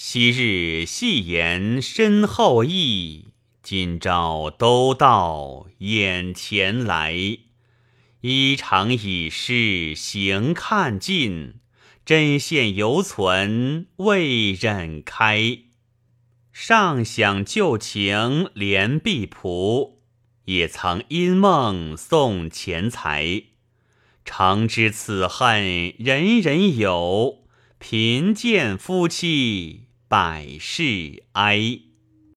昔日戏言身后意，今朝都到眼前来。衣裳已湿行看尽，针线犹存未忍开。尚想旧情连碧蒲，也曾因梦送钱财。诚知此恨人人有，贫贱夫妻。百事哀。